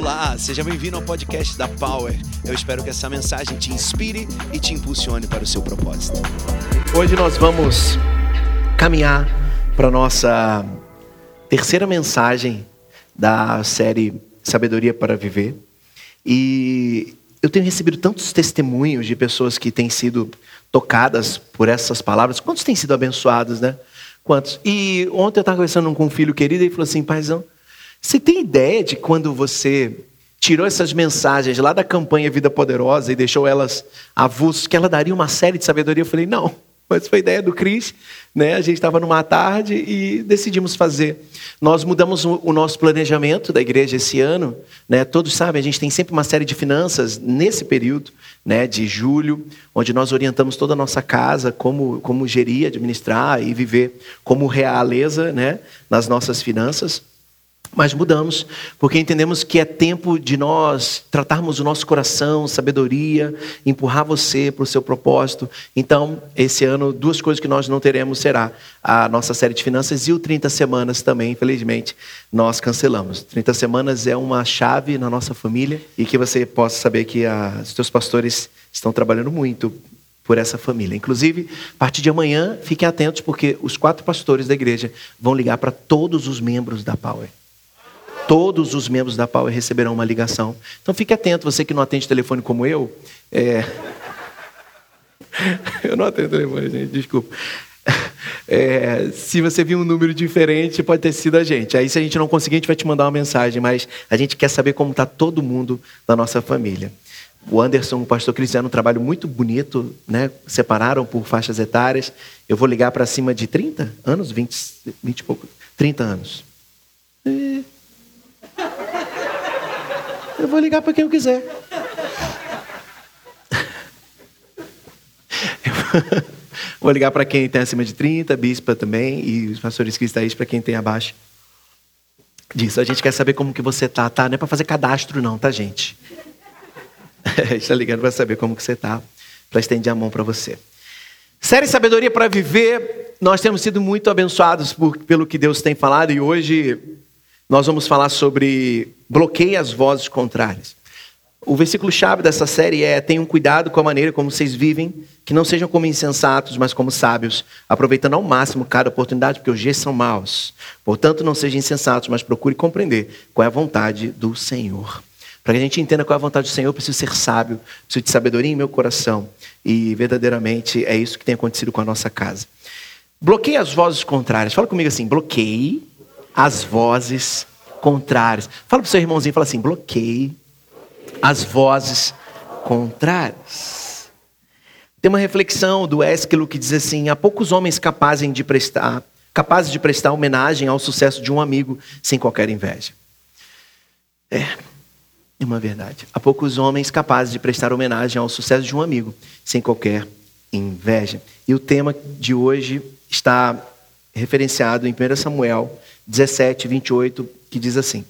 Olá, seja bem-vindo ao podcast da Power. Eu espero que essa mensagem te inspire e te impulsione para o seu propósito. Hoje nós vamos caminhar para a nossa terceira mensagem da série Sabedoria para Viver. E eu tenho recebido tantos testemunhos de pessoas que têm sido tocadas por essas palavras. Quantos têm sido abençoados, né? Quantos? E ontem eu estava conversando com um filho querido e ele falou assim: paizão, você tem ideia de quando você tirou essas mensagens lá da campanha Vida Poderosa e deixou elas avulsos, que ela daria uma série de sabedoria? Eu falei, não, mas foi ideia do Cris, né? A gente estava numa tarde e decidimos fazer. Nós mudamos o nosso planejamento da igreja esse ano, né? Todos sabem, a gente tem sempre uma série de finanças nesse período, né? De julho, onde nós orientamos toda a nossa casa como como gerir, administrar e viver como realeza, né? Nas nossas finanças. Mas mudamos, porque entendemos que é tempo de nós tratarmos o nosso coração, sabedoria, empurrar você para o seu propósito. Então, esse ano, duas coisas que nós não teremos será a nossa série de finanças e o 30 semanas também, infelizmente, nós cancelamos. 30 semanas é uma chave na nossa família e que você possa saber que os seus pastores estão trabalhando muito por essa família. Inclusive, a partir de amanhã, fiquem atentos, porque os quatro pastores da igreja vão ligar para todos os membros da Power todos os membros da Power receberão uma ligação. Então fique atento, você que não atende telefone como eu. É... eu não atendo telefone, gente, desculpa. É, se você viu um número diferente, pode ter sido a gente. Aí, se a gente não conseguir, a gente vai te mandar uma mensagem, mas a gente quer saber como está todo mundo da nossa família. O Anderson, o pastor Cristiano, um trabalho muito bonito, né? Separaram por faixas etárias. Eu vou ligar para cima de 30 anos, 20, 20 e pouco, 30 anos. Eu vou ligar para quem eu quiser. Eu vou ligar para quem tem acima de 30, bispa também, e os pastores cristais para quem tem abaixo disso. A gente quer saber como que você tá, tá? Não é para fazer cadastro não, tá, gente? A gente está ligando para saber como que você tá, para estender a mão para você. Série Sabedoria para Viver, nós temos sido muito abençoados por, pelo que Deus tem falado e hoje nós vamos falar sobre bloqueie as vozes contrárias. O versículo-chave dessa série é: tenham cuidado com a maneira como vocês vivem, que não sejam como insensatos, mas como sábios, aproveitando ao máximo cada oportunidade, porque os dias são maus. Portanto, não sejam insensatos, mas procure compreender qual é a vontade do Senhor. Para que a gente entenda qual é a vontade do Senhor, eu preciso ser sábio, preciso de sabedoria em meu coração. E verdadeiramente é isso que tem acontecido com a nossa casa. Bloqueie as vozes contrárias. Fala comigo assim: bloqueie as vozes contrárias. Fala para o seu irmãozinho, fala assim: bloqueie as vozes contrárias. Tem uma reflexão do Ésquilo que diz assim: há poucos homens capazes de prestar, capazes de prestar homenagem ao sucesso de um amigo sem qualquer inveja. É, é uma verdade. Há poucos homens capazes de prestar homenagem ao sucesso de um amigo sem qualquer inveja. E o tema de hoje está referenciado em 1 Samuel 17, 28, que diz assim: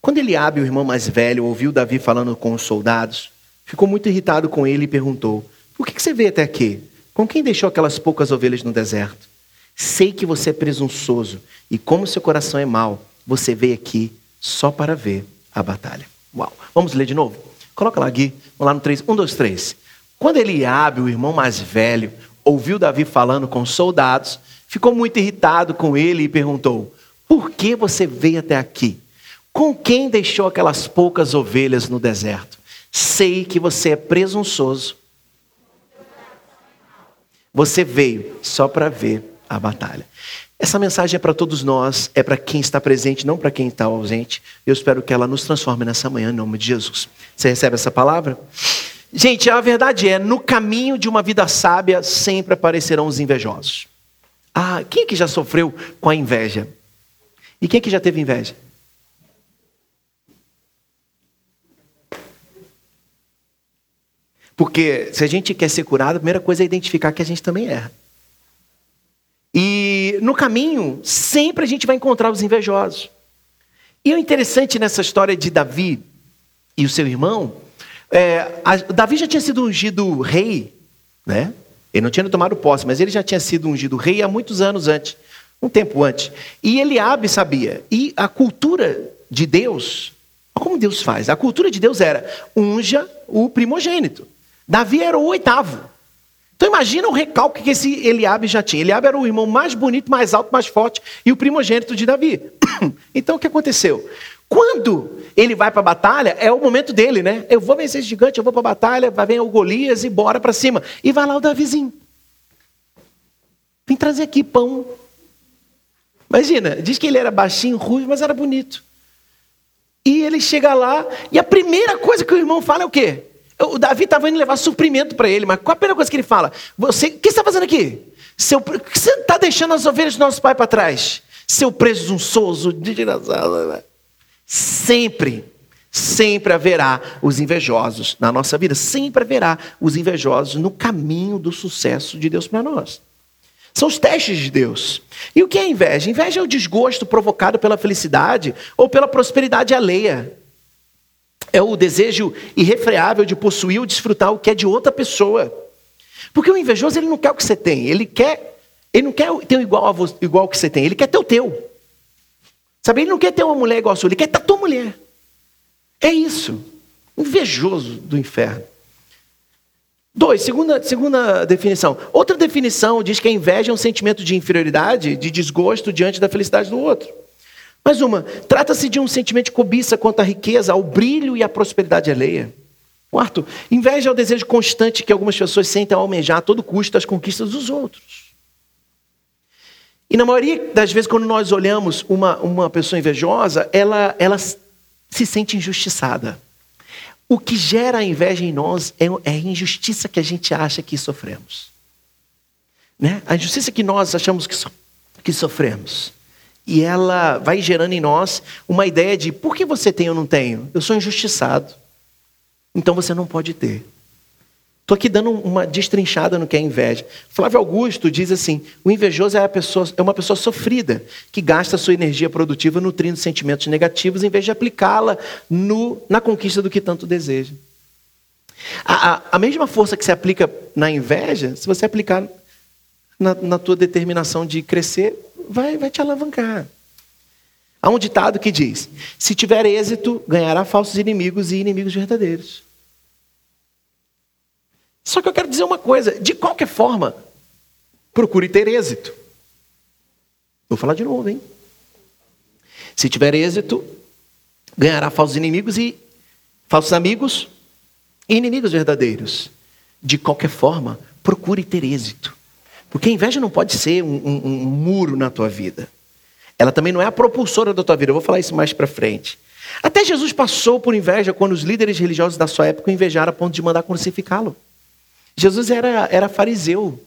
Quando Eliabe, o irmão mais velho, ouviu Davi falando com os soldados, ficou muito irritado com ele e perguntou: Por que você veio até aqui? Com quem deixou aquelas poucas ovelhas no deserto? Sei que você é presunçoso e como seu coração é mau, você veio aqui só para ver a batalha. Uau! Vamos ler de novo? Coloca lá, Gui. Vamos lá no 3. 1, 2, 3. Quando Eliabe, o irmão mais velho, ouviu Davi falando com os soldados, ficou muito irritado com ele e perguntou: Por que você veio até aqui? Com quem deixou aquelas poucas ovelhas no deserto? Sei que você é presunçoso. Você veio só para ver a batalha. Essa mensagem é para todos nós, é para quem está presente, não para quem está ausente. Eu espero que ela nos transforme nessa manhã, em nome de Jesus. Você recebe essa palavra? Gente, a verdade é, no caminho de uma vida sábia sempre aparecerão os invejosos. Ah, quem é que já sofreu com a inveja? E quem é que já teve inveja? Porque se a gente quer ser curado, a primeira coisa é identificar que a gente também erra. E no caminho, sempre a gente vai encontrar os invejosos. E o interessante nessa história de Davi e o seu irmão, é, a, Davi já tinha sido ungido rei, né? Ele não tinha tomado posse, mas ele já tinha sido ungido rei há muitos anos antes, um tempo antes. E Eliabe sabia. E a cultura de Deus, como Deus faz. A cultura de Deus era unja o primogênito. Davi era o oitavo. Então imagina o recalque que esse Eliabe já tinha. Eliabe era o irmão mais bonito, mais alto, mais forte e o primogênito de Davi. Então o que aconteceu? Quando ele vai para a batalha, é o momento dele, né? Eu vou vencer esse gigante, eu vou para a batalha, vai vir o Golias e bora para cima. E vai lá o Davizinho. Vem trazer aqui pão. Imagina, diz que ele era baixinho, ruim, mas era bonito. E ele chega lá, e a primeira coisa que o irmão fala é o quê? O Davi estava indo levar suprimento para ele, mas qual a primeira coisa que ele fala? Você, o que você está fazendo aqui? Seu, você está deixando as ovelhas do nosso pai para trás? Seu presunçoso, desgraçado. Sempre, sempre haverá os invejosos na nossa vida. Sempre haverá os invejosos no caminho do sucesso de Deus para nós. São os testes de Deus. E o que é inveja? Inveja é o desgosto provocado pela felicidade ou pela prosperidade alheia. É o desejo irrefreável de possuir ou desfrutar o que é de outra pessoa. Porque o invejoso ele não quer o que você tem, ele quer, ele não quer ter igual, você, igual ao que você tem, ele quer ter o teu. Sabe, ele não quer ter uma mulher igual a sua, ele quer ter a tua mulher. É isso. Invejoso do inferno. Dois, segunda, segunda definição. Outra definição diz que a inveja é um sentimento de inferioridade, de desgosto diante da felicidade do outro. Mais uma, trata-se de um sentimento de cobiça quanto à riqueza, ao brilho e à prosperidade alheia. Quarto, inveja é o desejo constante que algumas pessoas sentem ao almejar a todo custo as conquistas dos outros. E na maioria das vezes, quando nós olhamos uma, uma pessoa invejosa, ela, ela se sente injustiçada. O que gera a inveja em nós é, é a injustiça que a gente acha que sofremos. Né? A injustiça que nós achamos que, so, que sofremos. E ela vai gerando em nós uma ideia de por que você tem ou não tenho? Eu sou injustiçado. Então você não pode ter. Estou aqui dando uma destrinchada no que é inveja. Flávio Augusto diz assim: o invejoso é, pessoa, é uma pessoa sofrida, que gasta sua energia produtiva nutrindo sentimentos negativos em vez de aplicá-la na conquista do que tanto deseja. A, a, a, mesma força que se aplica na inveja, se você aplicar na, na tua determinação de crescer, vai, vai te alavancar. Há um ditado que diz: se tiver êxito, ganhará falsos inimigos e inimigos verdadeiros. Só que eu quero dizer uma coisa: de qualquer forma, procure ter êxito. Vou falar de novo, hein? Se tiver êxito, ganhará falsos inimigos e falsos amigos e inimigos verdadeiros. De qualquer forma, procure ter êxito. Porque a inveja não pode ser um, um, um muro na tua vida. Ela também não é a propulsora da tua vida. Eu vou falar isso mais para frente. Até Jesus passou por inveja quando os líderes religiosos da sua época o invejaram a ponto de mandar crucificá-lo. Jesus era, era fariseu.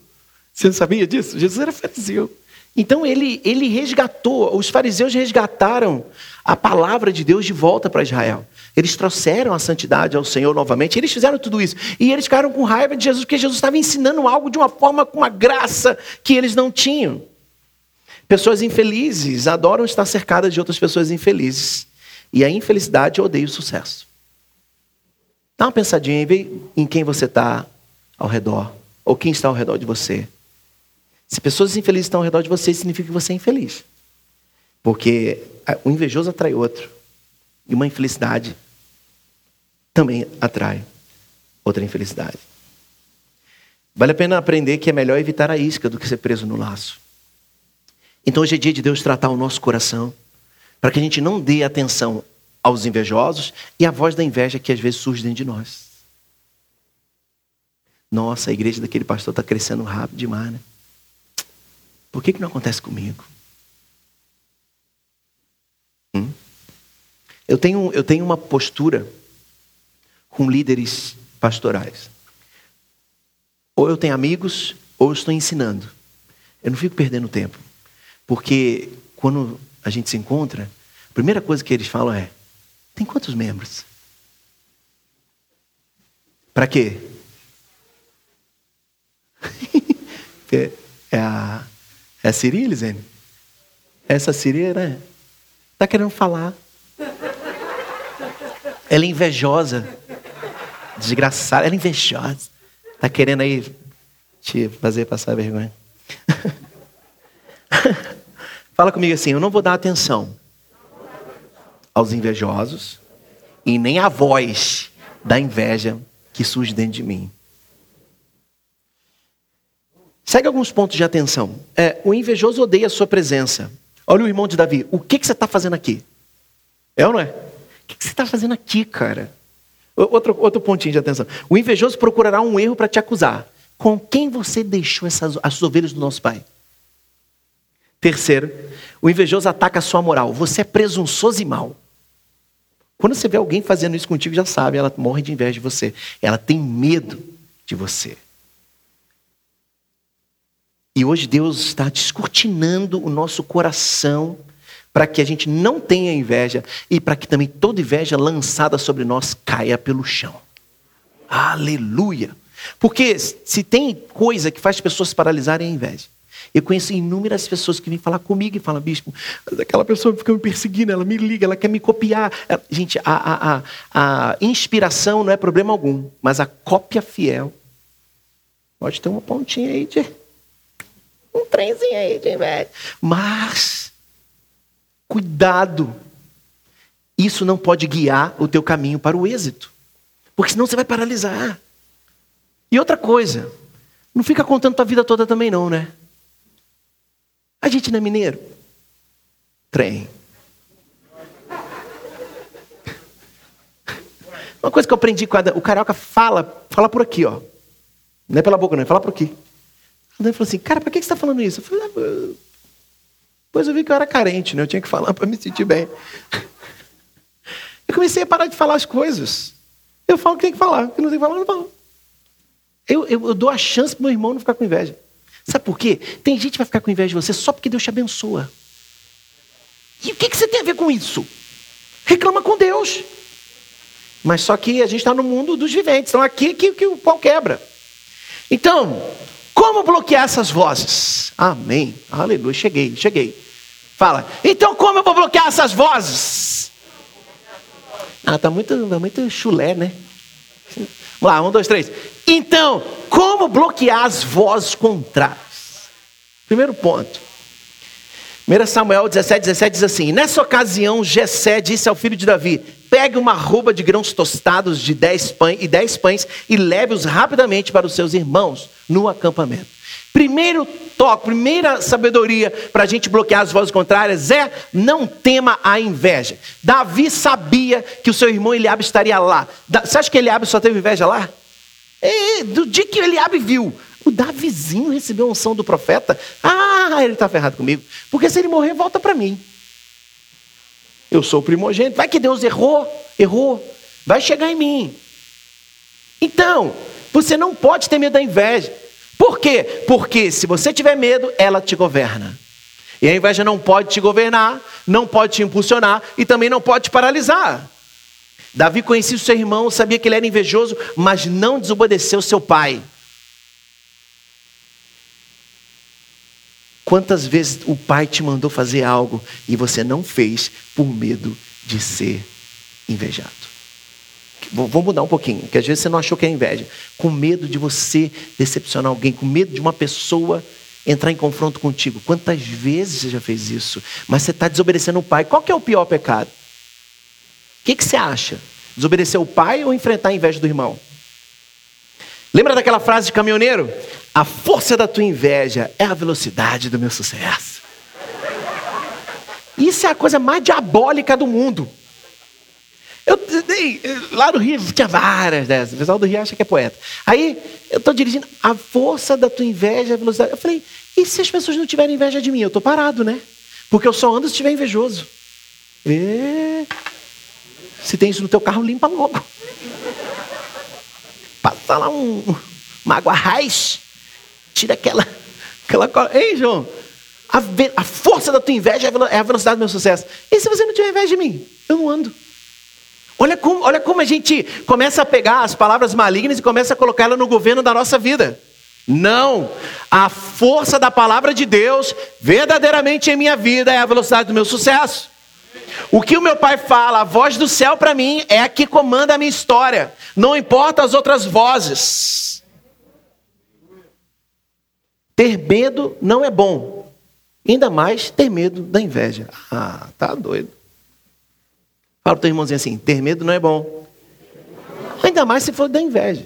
Você não sabia disso? Jesus era fariseu. Então ele, ele resgatou, os fariseus resgataram a palavra de Deus de volta para Israel. Eles trouxeram a santidade ao Senhor novamente. Eles fizeram tudo isso. E eles ficaram com raiva de Jesus, porque Jesus estava ensinando algo de uma forma, com uma graça que eles não tinham. Pessoas infelizes adoram estar cercadas de outras pessoas infelizes. E a infelicidade odeia o sucesso. Dá uma pensadinha em quem você está ao redor, ou quem está ao redor de você. Se pessoas infelizes estão ao redor de você, significa que você é infeliz. Porque o invejoso atrai outro. E uma infelicidade também atrai outra infelicidade. Vale a pena aprender que é melhor evitar a isca do que ser preso no laço. Então hoje é dia de Deus tratar o nosso coração, para que a gente não dê atenção aos invejosos e à voz da inveja que às vezes surge dentro de nós. Nossa, a igreja daquele pastor está crescendo rápido demais, né? Por que, que não acontece comigo? Hum? Eu, tenho, eu tenho uma postura com líderes pastorais. Ou eu tenho amigos, ou eu estou ensinando. Eu não fico perdendo tempo. Porque quando a gente se encontra, a primeira coisa que eles falam é: tem quantos membros? Para quê? É, é a, é a Siri, Elisene? Essa Siri, né? Tá querendo falar. Ela é invejosa. Desgraçada, ela é invejosa. Tá querendo aí te fazer passar vergonha. Fala comigo assim: eu não vou dar atenção aos invejosos e nem a voz da inveja que surge dentro de mim. Segue alguns pontos de atenção. É, o invejoso odeia a sua presença. Olha o irmão de Davi. O que, que você está fazendo aqui? É ou não é? O que, que você está fazendo aqui, cara? Outro, outro pontinho de atenção. O invejoso procurará um erro para te acusar. Com quem você deixou essas, as ovelhas do nosso pai? Terceiro, o invejoso ataca a sua moral. Você é presunçoso e mal. Quando você vê alguém fazendo isso contigo, já sabe, ela morre de inveja de você. Ela tem medo de você. E hoje Deus está descortinando o nosso coração para que a gente não tenha inveja e para que também toda inveja lançada sobre nós caia pelo chão. Aleluia! Porque se tem coisa que faz pessoas paralisarem é a inveja. Eu conheço inúmeras pessoas que vêm falar comigo e falam, bispo, aquela pessoa fica me perseguindo, ela me liga, ela quer me copiar. Gente, a, a, a, a inspiração não é problema algum, mas a cópia fiel pode ter uma pontinha aí de. Um trenzinho aí de inveja. Mas, cuidado, isso não pode guiar o teu caminho para o êxito, porque senão você vai paralisar. E outra coisa, não fica contando tua vida toda também não, né? A gente não é mineiro? Trem. Uma coisa que eu aprendi com a, o carioca fala, fala por aqui, ó. Não é pela boca, não, é fala por aqui. Ele falou assim, cara, por que você está falando isso? Eu falei, ah, pois eu vi que eu era carente, né? Eu tinha que falar para me sentir bem. Eu comecei a parar de falar as coisas. Eu falo o que tem que falar, o que não tem que falar, eu não falo. Eu, eu, eu dou a chance para meu irmão não ficar com inveja. Sabe por quê? Tem gente que vai ficar com inveja de você só porque Deus te abençoa. E o que, que você tem a ver com isso? Reclama com Deus. Mas só que a gente está no mundo dos viventes. Então aqui que, que o pau quebra. Então, como bloquear essas vozes? Amém. Aleluia. Cheguei, cheguei. Fala. Então, como eu vou bloquear essas vozes? Ah, tá muito, tá muito chulé, né? Vamos lá, um, dois, três. Então, como bloquear as vozes contrárias? Primeiro ponto. 1 Samuel 17, 17 diz assim: Nessa ocasião, Jessé disse ao filho de Davi: Pegue uma roupa de grãos tostados de dez pães e dez pães e leve-os rapidamente para os seus irmãos no acampamento. Primeiro toque, primeira sabedoria para a gente bloquear as vozes contrárias é não tema a inveja. Davi sabia que o seu irmão Eliabe estaria lá. Você acha que Eliabe só teve inveja lá? E, do dia que Eliabe viu, o Davizinho recebeu a unção do profeta. Ah, ele está ferrado comigo. Porque se ele morrer, volta para mim. Eu sou o primogênito. Vai que Deus errou, errou. Vai chegar em mim. Então, você não pode ter medo da inveja. Por quê? Porque se você tiver medo, ela te governa. E a inveja não pode te governar, não pode te impulsionar e também não pode te paralisar. Davi conhecia o seu irmão, sabia que ele era invejoso, mas não desobedeceu seu pai. Quantas vezes o pai te mandou fazer algo e você não fez por medo de ser invejado? Vou mudar um pouquinho, que às vezes você não achou que é inveja. Com medo de você decepcionar alguém, com medo de uma pessoa entrar em confronto contigo. Quantas vezes você já fez isso? Mas você está desobedecendo o pai. Qual que é o pior pecado? O que, que você acha? Desobedecer o pai ou enfrentar a inveja do irmão? Lembra daquela frase de caminhoneiro? A força da tua inveja é a velocidade do meu sucesso. Isso é a coisa mais diabólica do mundo. Eu, lá no Rio tinha várias dessas. O pessoal do Rio acha que é poeta. Aí eu estou dirigindo. A força da tua inveja é a velocidade. Eu falei, e se as pessoas não tiverem inveja de mim? Eu estou parado, né? Porque eu só ando se estiver invejoso. E... Se tem isso no teu carro, limpa logo. Passa lá um, uma água raiz. Tira aquela. aquela Ei, João, a, a, força da tua inveja é, é a velocidade do meu sucesso. E se você não tiver inveja de mim? Eu não ando. Olha como, olha como a gente começa a pegar as palavras malignas e começa a colocar ela no governo da nossa vida. Não, a força da palavra de Deus verdadeiramente em minha vida é a velocidade do meu sucesso. O que o meu pai fala, a voz do céu para mim é a que comanda a minha história. Não importa as outras vozes. Ter medo não é bom. Ainda mais ter medo da inveja. Ah, tá doido. Fala o teu irmãozinho assim: ter medo não é bom. Ainda mais se for da inveja.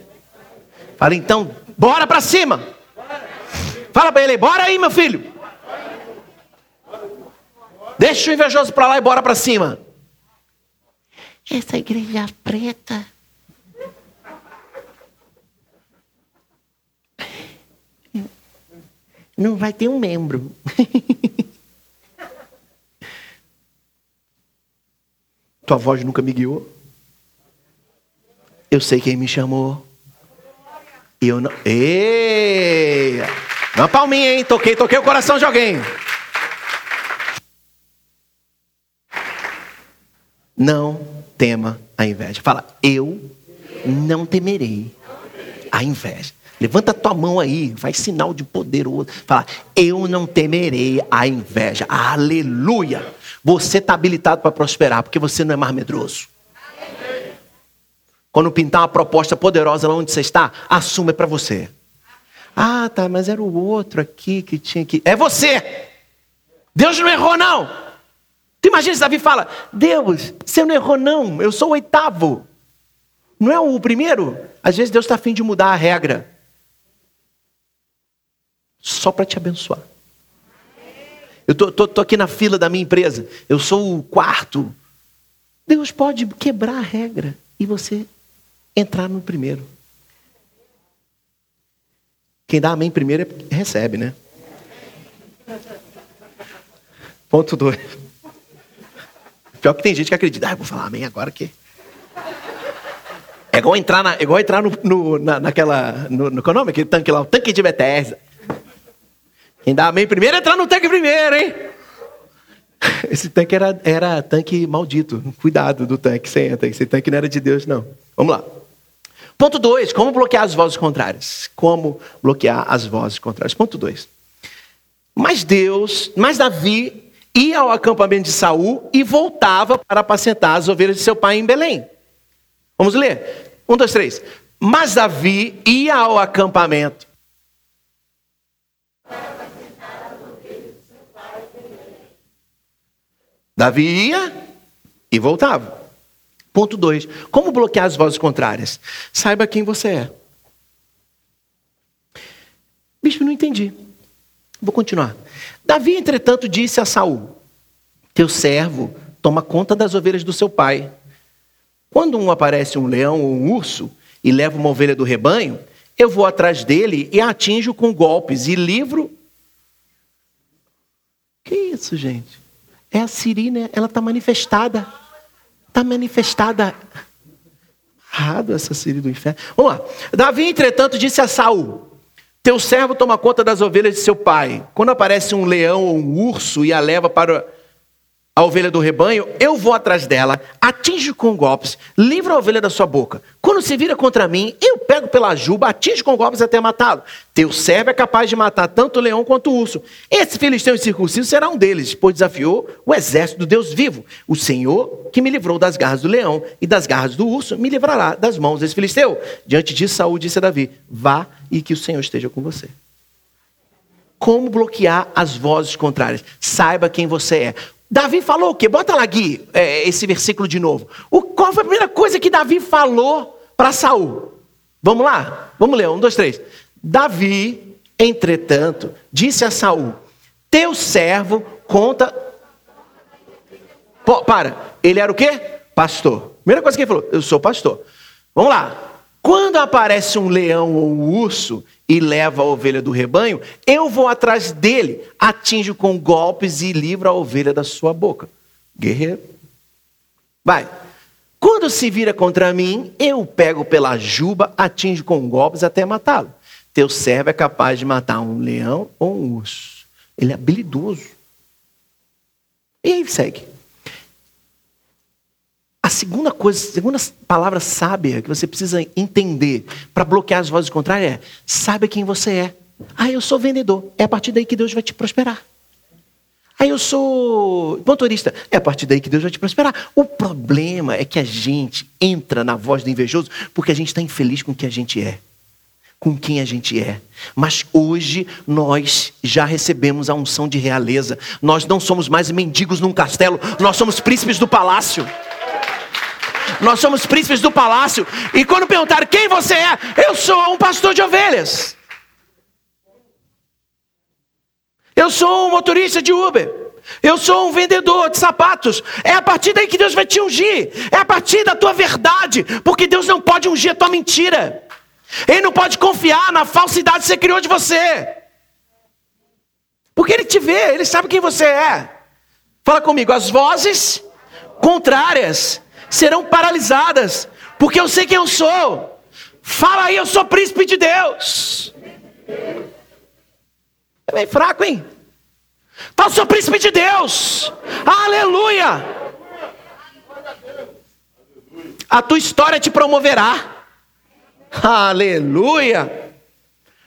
Fala então, bora para cima. Fala para ele, bora aí, meu filho. Deixa o invejoso para lá e bora para cima. Essa igreja preta. Não vai ter um membro. Tua voz nunca me guiou. Eu sei quem me chamou. E eu não. Ei! Uma palminha, hein? Toquei, toquei o coração de alguém. Não tema a inveja. Fala, eu não temerei a inveja. Levanta tua mão aí, faz sinal de poderoso. Fala, eu não temerei a inveja. Aleluia! Você está habilitado para prosperar, porque você não é mais medroso. Quando pintar uma proposta poderosa lá onde você está, assuma é para você. Ah, tá, mas era o outro aqui que tinha que. É você! Deus não errou, não! Tu imagina se Davi fala: Deus, você não errou, não, eu sou o oitavo. Não é o primeiro? Às vezes Deus está afim de mudar a regra. Só para te abençoar. Eu tô, tô, tô aqui na fila da minha empresa. Eu sou o quarto. Deus pode quebrar a regra e você entrar no primeiro. Quem dá amém primeiro é, recebe, né? Ponto dois. Pior que tem gente que acredita, ah, vou falar amém agora que. É igual entrar, na, é igual entrar no, no, na, naquela. No, no, qual é o nome? Aquele tanque lá, o tanque de Bethesda. Quem dá amém primeiro, entrar no tanque primeiro, hein? Esse tanque era, era tanque maldito. Cuidado do tanque, você entra. Esse tanque não era de Deus, não. Vamos lá. Ponto 2. Como bloquear as vozes contrárias? Como bloquear as vozes contrárias? Ponto 2. Mas Deus, mas Davi ia ao acampamento de Saul e voltava para apacentar as ovelhas de seu pai em Belém. Vamos ler? Um, dois, três. Mas Davi ia ao acampamento. Davi ia e voltava. Ponto 2. Como bloquear as vozes contrárias? Saiba quem você é. Bicho, não entendi. Vou continuar. Davi, entretanto, disse a Saul: Teu servo toma conta das ovelhas do seu pai. Quando um aparece um leão ou um urso e leva uma ovelha do rebanho, eu vou atrás dele e atinjo com golpes e livro. Que isso, gente? É a Siri, né? Ela está manifestada. Está manifestada. Errado essa Siri do inferno. Vamos lá. Davi, entretanto, disse a Saul: Teu servo toma conta das ovelhas de seu pai. Quando aparece um leão ou um urso e a leva para a ovelha do rebanho, eu vou atrás dela, atinjo com golpes, livro a ovelha da sua boca. Quando se vira contra mim, eu pego pela juba, atinjo com golpes até matá-lo. Teu servo é capaz de matar tanto o leão quanto o urso. Esse filisteu incircunciso será um deles, pois desafiou o exército do Deus vivo. O Senhor, que me livrou das garras do leão e das garras do urso, me livrará das mãos desse filisteu. Diante disso, Saúl disse a Davi: Vá e que o Senhor esteja com você. Como bloquear as vozes contrárias? Saiba quem você é. Davi falou o quê? Bota lá, Gui, é, esse versículo de novo. O, qual foi a primeira coisa que Davi falou para Saul? Vamos lá? Vamos ler, um, dois, três. Davi, entretanto, disse a Saul: Teu servo conta. Pô, para, ele era o quê? Pastor. Primeira coisa que ele falou: Eu sou pastor. Vamos lá. Quando aparece um leão ou um urso e leva a ovelha do rebanho, eu vou atrás dele, atinjo com golpes e livro a ovelha da sua boca. Guerreiro. Vai. Quando se vira contra mim, eu pego pela juba, atinjo com golpes até matá-lo. Teu servo é capaz de matar um leão ou um urso. Ele é habilidoso. E aí segue. Segunda coisa, segunda palavra sábia que você precisa entender para bloquear as vozes contrárias é: saiba quem você é. Ah, eu sou vendedor. É a partir daí que Deus vai te prosperar. Ah, eu sou motorista. É a partir daí que Deus vai te prosperar. O problema é que a gente entra na voz do invejoso porque a gente está infeliz com o que a gente é. Com quem a gente é. Mas hoje nós já recebemos a unção de realeza. Nós não somos mais mendigos num castelo, nós somos príncipes do palácio. Nós somos príncipes do palácio. E quando perguntar quem você é, eu sou um pastor de ovelhas. Eu sou um motorista de Uber. Eu sou um vendedor de sapatos. É a partir daí que Deus vai te ungir. É a partir da tua verdade. Porque Deus não pode ungir a tua mentira. Ele não pode confiar na falsidade que você criou de você. Porque Ele te vê, Ele sabe quem você é. Fala comigo, as vozes contrárias serão paralisadas. Porque eu sei quem eu sou. Fala aí, eu sou príncipe de Deus. É bem fraco, hein? Tá o seu príncipe de Deus. Aleluia. A tua história te promoverá. Aleluia.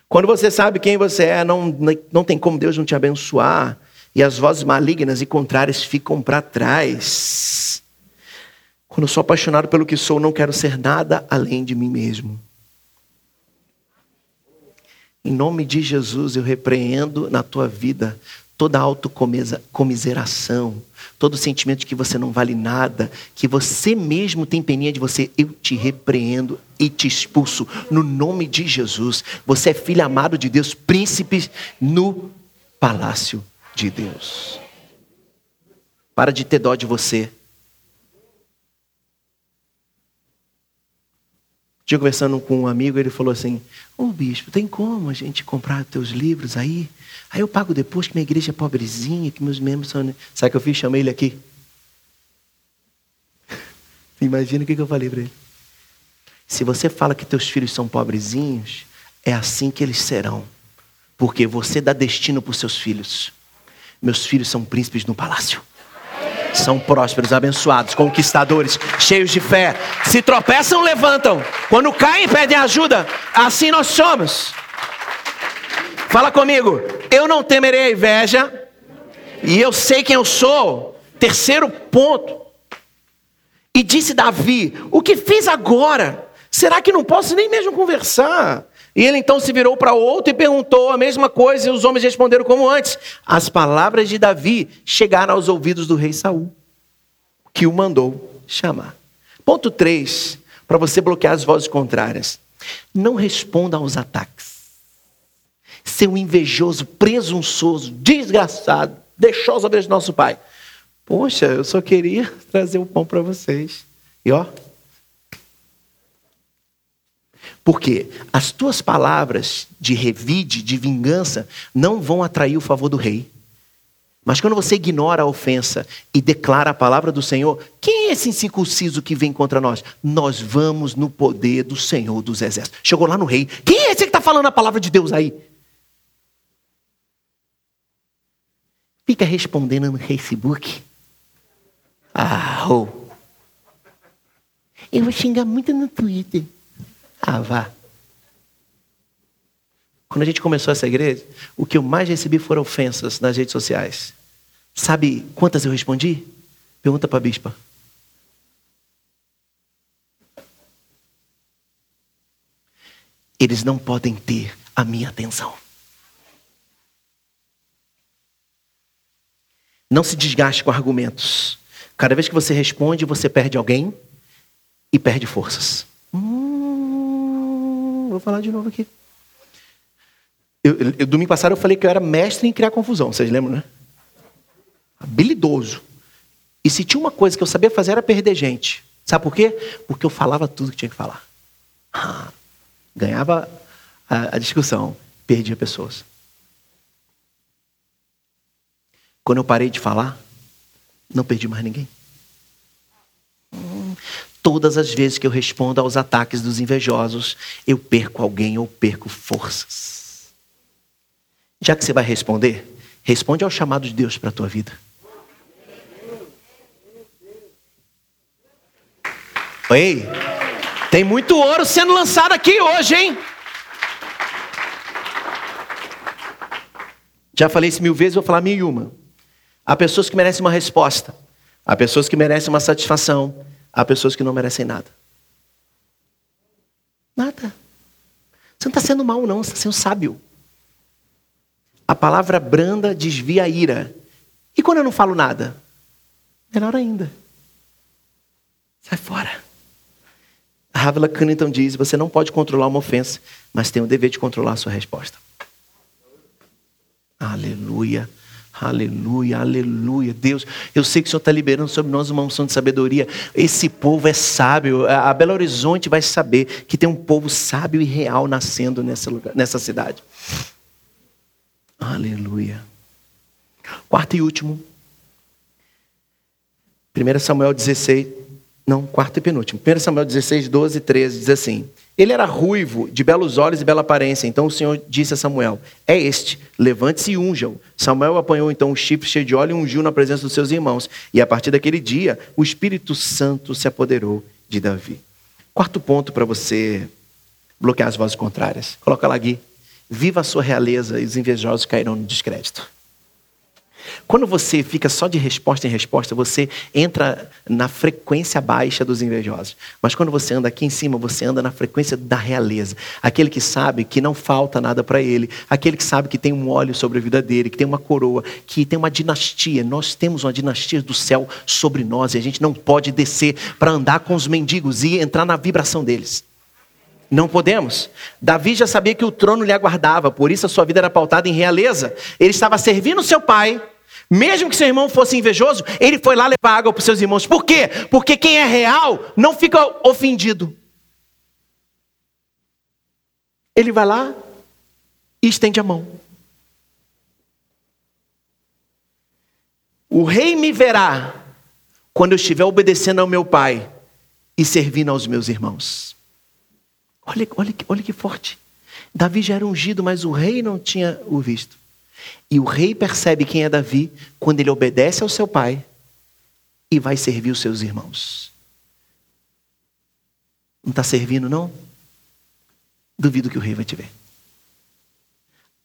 Quando você sabe quem você é, não, não tem como Deus não te abençoar. E as vozes malignas e contrárias ficam para trás. Quando eu sou apaixonado pelo que sou, não quero ser nada além de mim mesmo. Em nome de Jesus, eu repreendo na tua vida toda autocomiseração, todo sentimento de que você não vale nada, que você mesmo tem peninha de você, eu te repreendo e te expulso no nome de Jesus. Você é filho amado de Deus, príncipe no palácio de Deus. Para de ter dó de você. Tinha conversando com um amigo, ele falou assim: Ô oh, bispo, tem como a gente comprar teus livros aí? Aí eu pago depois que minha igreja é pobrezinha, que meus membros são. Sabe o que eu fiz? Chamei ele aqui. Imagina o que eu falei para ele. Se você fala que teus filhos são pobrezinhos, é assim que eles serão. Porque você dá destino para os seus filhos. Meus filhos são príncipes no palácio. São prósperos, abençoados, conquistadores, cheios de fé. Se tropeçam, levantam. Quando caem, pedem ajuda. Assim nós somos. Fala comigo. Eu não temerei a inveja. E eu sei quem eu sou. Terceiro ponto. E disse Davi: O que fiz agora? Será que não posso nem mesmo conversar? E ele então se virou para outro e perguntou a mesma coisa, e os homens responderam como antes. As palavras de Davi chegaram aos ouvidos do rei Saul, que o mandou chamar. Ponto 3, para você bloquear as vozes contrárias. Não responda aos ataques. Seu invejoso, presunçoso, desgraçado, deixou do nosso pai. Poxa, eu só queria trazer o pão para vocês. E ó, porque as tuas palavras de revide, de vingança, não vão atrair o favor do rei. Mas quando você ignora a ofensa e declara a palavra do Senhor, quem é esse incircunciso que vem contra nós? Nós vamos no poder do Senhor dos Exércitos. Chegou lá no rei. Quem é esse que está falando a palavra de Deus aí? Fica respondendo no Facebook. Ah, oh. Eu vou xingar muito no Twitter. Ah, vá. Quando a gente começou essa igreja, o que eu mais recebi foram ofensas nas redes sociais. Sabe quantas eu respondi? Pergunta para a bispa. Eles não podem ter a minha atenção. Não se desgaste com argumentos. Cada vez que você responde, você perde alguém e perde forças. Vou falar de novo aqui. Eu, eu, domingo passado eu falei que eu era mestre em criar confusão, vocês lembram, né? Habilidoso. E se tinha uma coisa que eu sabia fazer era perder gente. Sabe por quê? Porque eu falava tudo que tinha que falar. Ah, ganhava a, a discussão, perdia pessoas. Quando eu parei de falar, não perdi mais ninguém. Todas as vezes que eu respondo aos ataques dos invejosos, eu perco alguém ou perco forças. Já que você vai responder, responde ao chamado de Deus para a tua vida. Ei, tem muito ouro sendo lançado aqui hoje, hein? Já falei isso mil vezes, vou falar mil e uma. Há pessoas que merecem uma resposta. Há pessoas que merecem uma satisfação. Há pessoas que não merecem nada. Nada. Você não está sendo mal, não, você está sendo sábio. A palavra branda desvia a ira. E quando eu não falo nada? Melhor ainda. Sai fora. Havila Cunnington diz: você não pode controlar uma ofensa, mas tem o dever de controlar a sua resposta. Aleluia. Aleluia, aleluia. Deus, eu sei que o Senhor está liberando sobre nós uma unção de sabedoria. Esse povo é sábio. A Belo Horizonte vai saber que tem um povo sábio e real nascendo nessa, lugar, nessa cidade. Aleluia. Quarto e último. 1 Samuel 16. Não, quarto e penúltimo. 1 Samuel 16, 12 e 13 diz assim. Ele era ruivo, de belos olhos e bela aparência. Então o Senhor disse a Samuel: É este, levante-se e unja-o. Samuel apanhou então um chifre cheio de óleo e ungiu na presença dos seus irmãos. E a partir daquele dia, o Espírito Santo se apoderou de Davi. Quarto ponto para você bloquear as vozes contrárias. Coloca lá, Gui. Viva a sua realeza e os invejosos cairão no descrédito. Quando você fica só de resposta em resposta, você entra na frequência baixa dos invejosos. Mas quando você anda aqui em cima, você anda na frequência da realeza. Aquele que sabe que não falta nada para ele, aquele que sabe que tem um óleo sobre a vida dele, que tem uma coroa, que tem uma dinastia. Nós temos uma dinastia do céu sobre nós e a gente não pode descer para andar com os mendigos e entrar na vibração deles. Não podemos. Davi já sabia que o trono lhe aguardava, por isso a sua vida era pautada em realeza. Ele estava servindo seu pai, mesmo que seu irmão fosse invejoso, ele foi lá levar água para os seus irmãos. Por quê? Porque quem é real não fica ofendido. Ele vai lá e estende a mão. O rei me verá quando eu estiver obedecendo ao meu pai e servindo aos meus irmãos. Olha, olha, olha que forte. Davi já era ungido, mas o rei não tinha o visto. E o rei percebe quem é Davi quando ele obedece ao seu pai e vai servir os seus irmãos. Não está servindo, não? Duvido que o rei vai te ver.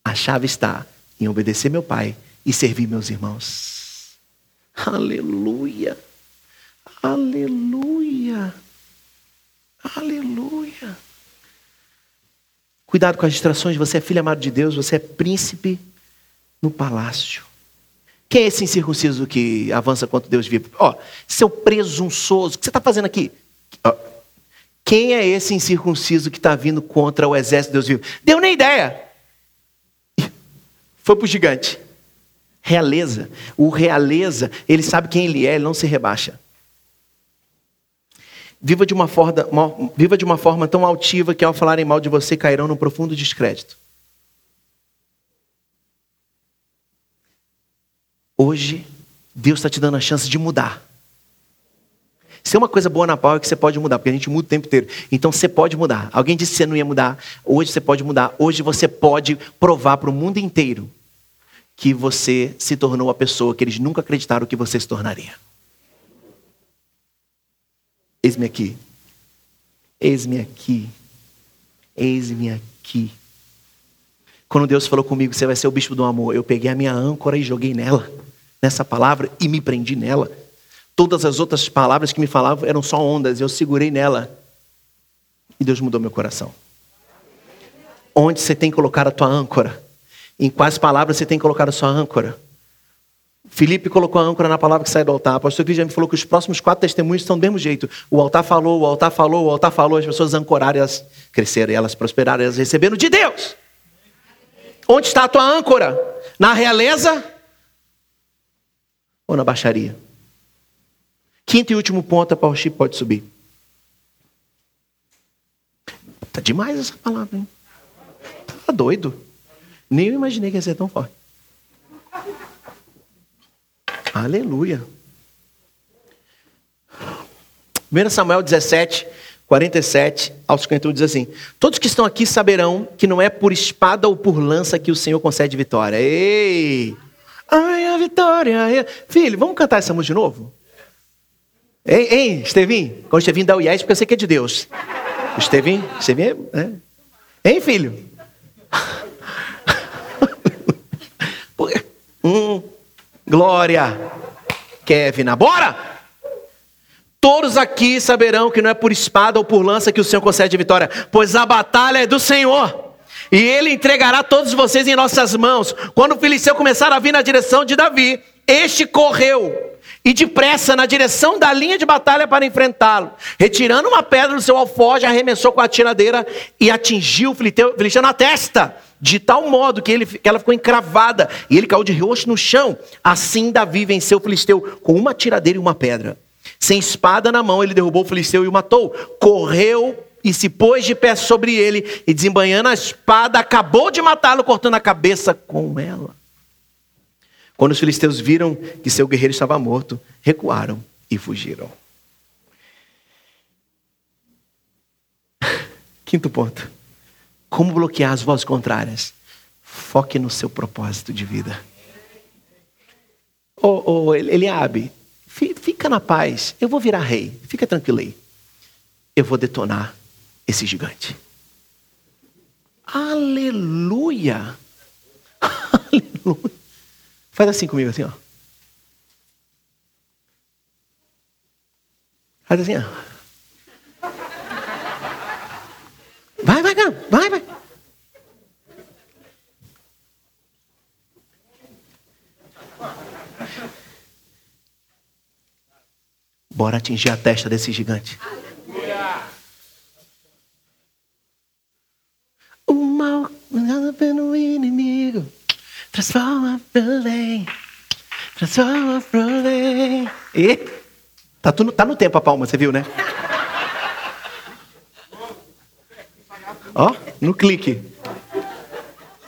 A chave está em obedecer meu pai e servir meus irmãos. Aleluia! Aleluia! Aleluia! Cuidado com as distrações, você é filho amado de Deus, você é príncipe no palácio. Quem é esse incircunciso que avança quanto Deus vive? Ó, seu presunçoso, o que você está fazendo aqui? Ó, quem é esse incircunciso que está vindo contra o exército de Deus vivo? Deu nem ideia. Foi para o gigante. Realeza. O realeza, ele sabe quem ele é, ele não se rebaixa. Viva de uma forma, viva de uma forma tão altiva que ao falarem mal de você cairão no profundo descrédito. Hoje, Deus está te dando a chance de mudar. Se é uma coisa boa na pau é que você pode mudar, porque a gente muda o tempo inteiro. Então você pode mudar. Alguém disse que você não ia mudar, hoje você pode mudar. Hoje você pode provar para o mundo inteiro que você se tornou a pessoa que eles nunca acreditaram que você se tornaria. Eis-me aqui. Eis-me aqui. Eis-me aqui. Quando Deus falou comigo, você vai ser o bispo do amor, eu peguei a minha âncora e joguei nela nessa palavra e me prendi nela. Todas as outras palavras que me falavam eram só ondas, eu segurei nela. E Deus mudou meu coração. Onde você tem colocado a tua âncora? Em quais palavras você tem colocado a sua âncora? Felipe colocou a âncora na palavra que sai do altar. O pastor Cris já me falou que os próximos quatro testemunhos estão do mesmo jeito. O altar falou, o altar falou, o altar falou, as pessoas ancoraram, elas cresceram, elas prosperaram, elas receberam de Deus. Onde está a tua âncora? Na realeza ou na baixaria? Quinto e último ponto, a Power Chip pode subir. Tá demais essa palavra, hein? Tá doido. Nem eu imaginei que ia ser tão forte. Aleluia. 1 Samuel 17, 47 ao 51 diz assim: Todos que estão aqui saberão que não é por espada ou por lança que o Senhor concede vitória. Ei! Ai, a vitória. Filho, vamos cantar essa música de novo? Hein, hein Estevinho? Quando o Estevinho dá o yes, porque eu sei que é de Deus. Estevinho, Estevinho é. é. Hein, filho? hum, glória. Kevin, bora! Todos aqui saberão que não é por espada ou por lança que o Senhor concede vitória, pois a batalha é do Senhor. E ele entregará todos vocês em nossas mãos. Quando o Filisteu começar a vir na direção de Davi, este correu e depressa na direção da linha de batalha para enfrentá-lo. Retirando uma pedra do seu alforje, arremessou com a tiradeira e atingiu o filisteu na testa, de tal modo que, ele, que ela ficou encravada e ele caiu de rosto no chão. Assim Davi venceu o filisteu com uma tiradeira e uma pedra. Sem espada na mão, ele derrubou o filisteu e o matou. Correu e se pôs de pé sobre ele e desembanhando a espada, acabou de matá-lo, cortando a cabeça com ela. Quando os filisteus viram que seu guerreiro estava morto, recuaram e fugiram. Quinto ponto. Como bloquear as vozes contrárias? Foque no seu propósito de vida. Ô, oh, oh, Eliabe, fica na paz. Eu vou virar rei. Fica tranquilo aí. Eu vou detonar esse gigante. Aleluia! Aleluia! Faz assim comigo, assim, ó. Faz assim, ó. Vai, vai. Vai, vai. Bora atingir a testa desse gigante. O mal pelo inimigo. Transforma pro. Transforma pro. E tá, tudo, tá no tempo a palma, você viu, né? Ó, no clique.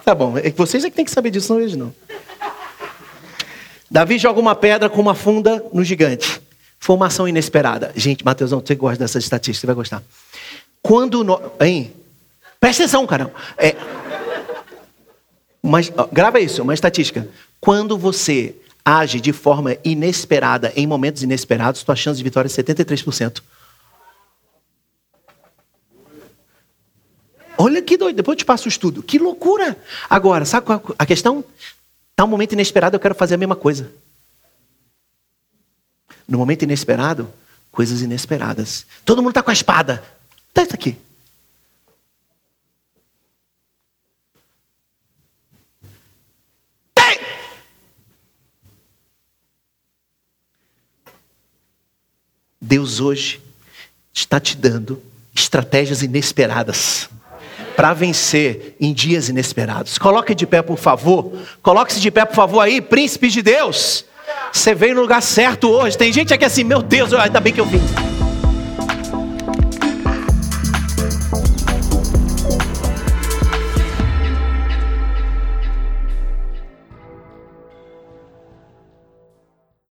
Tá bom, é vocês é que tem que saber disso, não eles não. Davi joga uma pedra com uma funda no gigante. Foi uma ação inesperada. Gente, Mateusão, você gosta dessa estatística, você vai gostar. Quando. No... Hein? Presta atenção, cara. É, mas, grava isso, uma estatística. Quando você age de forma inesperada, em momentos inesperados, sua chance de vitória é 73%. Olha que doido, depois eu te passo o estudo. Que loucura! Agora, sabe qual a questão? Está um momento inesperado, eu quero fazer a mesma coisa. No momento inesperado, coisas inesperadas. Todo mundo está com a espada. Tá isso aqui. Deus hoje está te dando estratégias inesperadas para vencer em dias inesperados. Coloque de pé, por favor. Coloque-se de pé, por favor, aí, príncipe de Deus. Você veio no lugar certo hoje. Tem gente aqui assim, meu Deus, ainda bem que eu vim.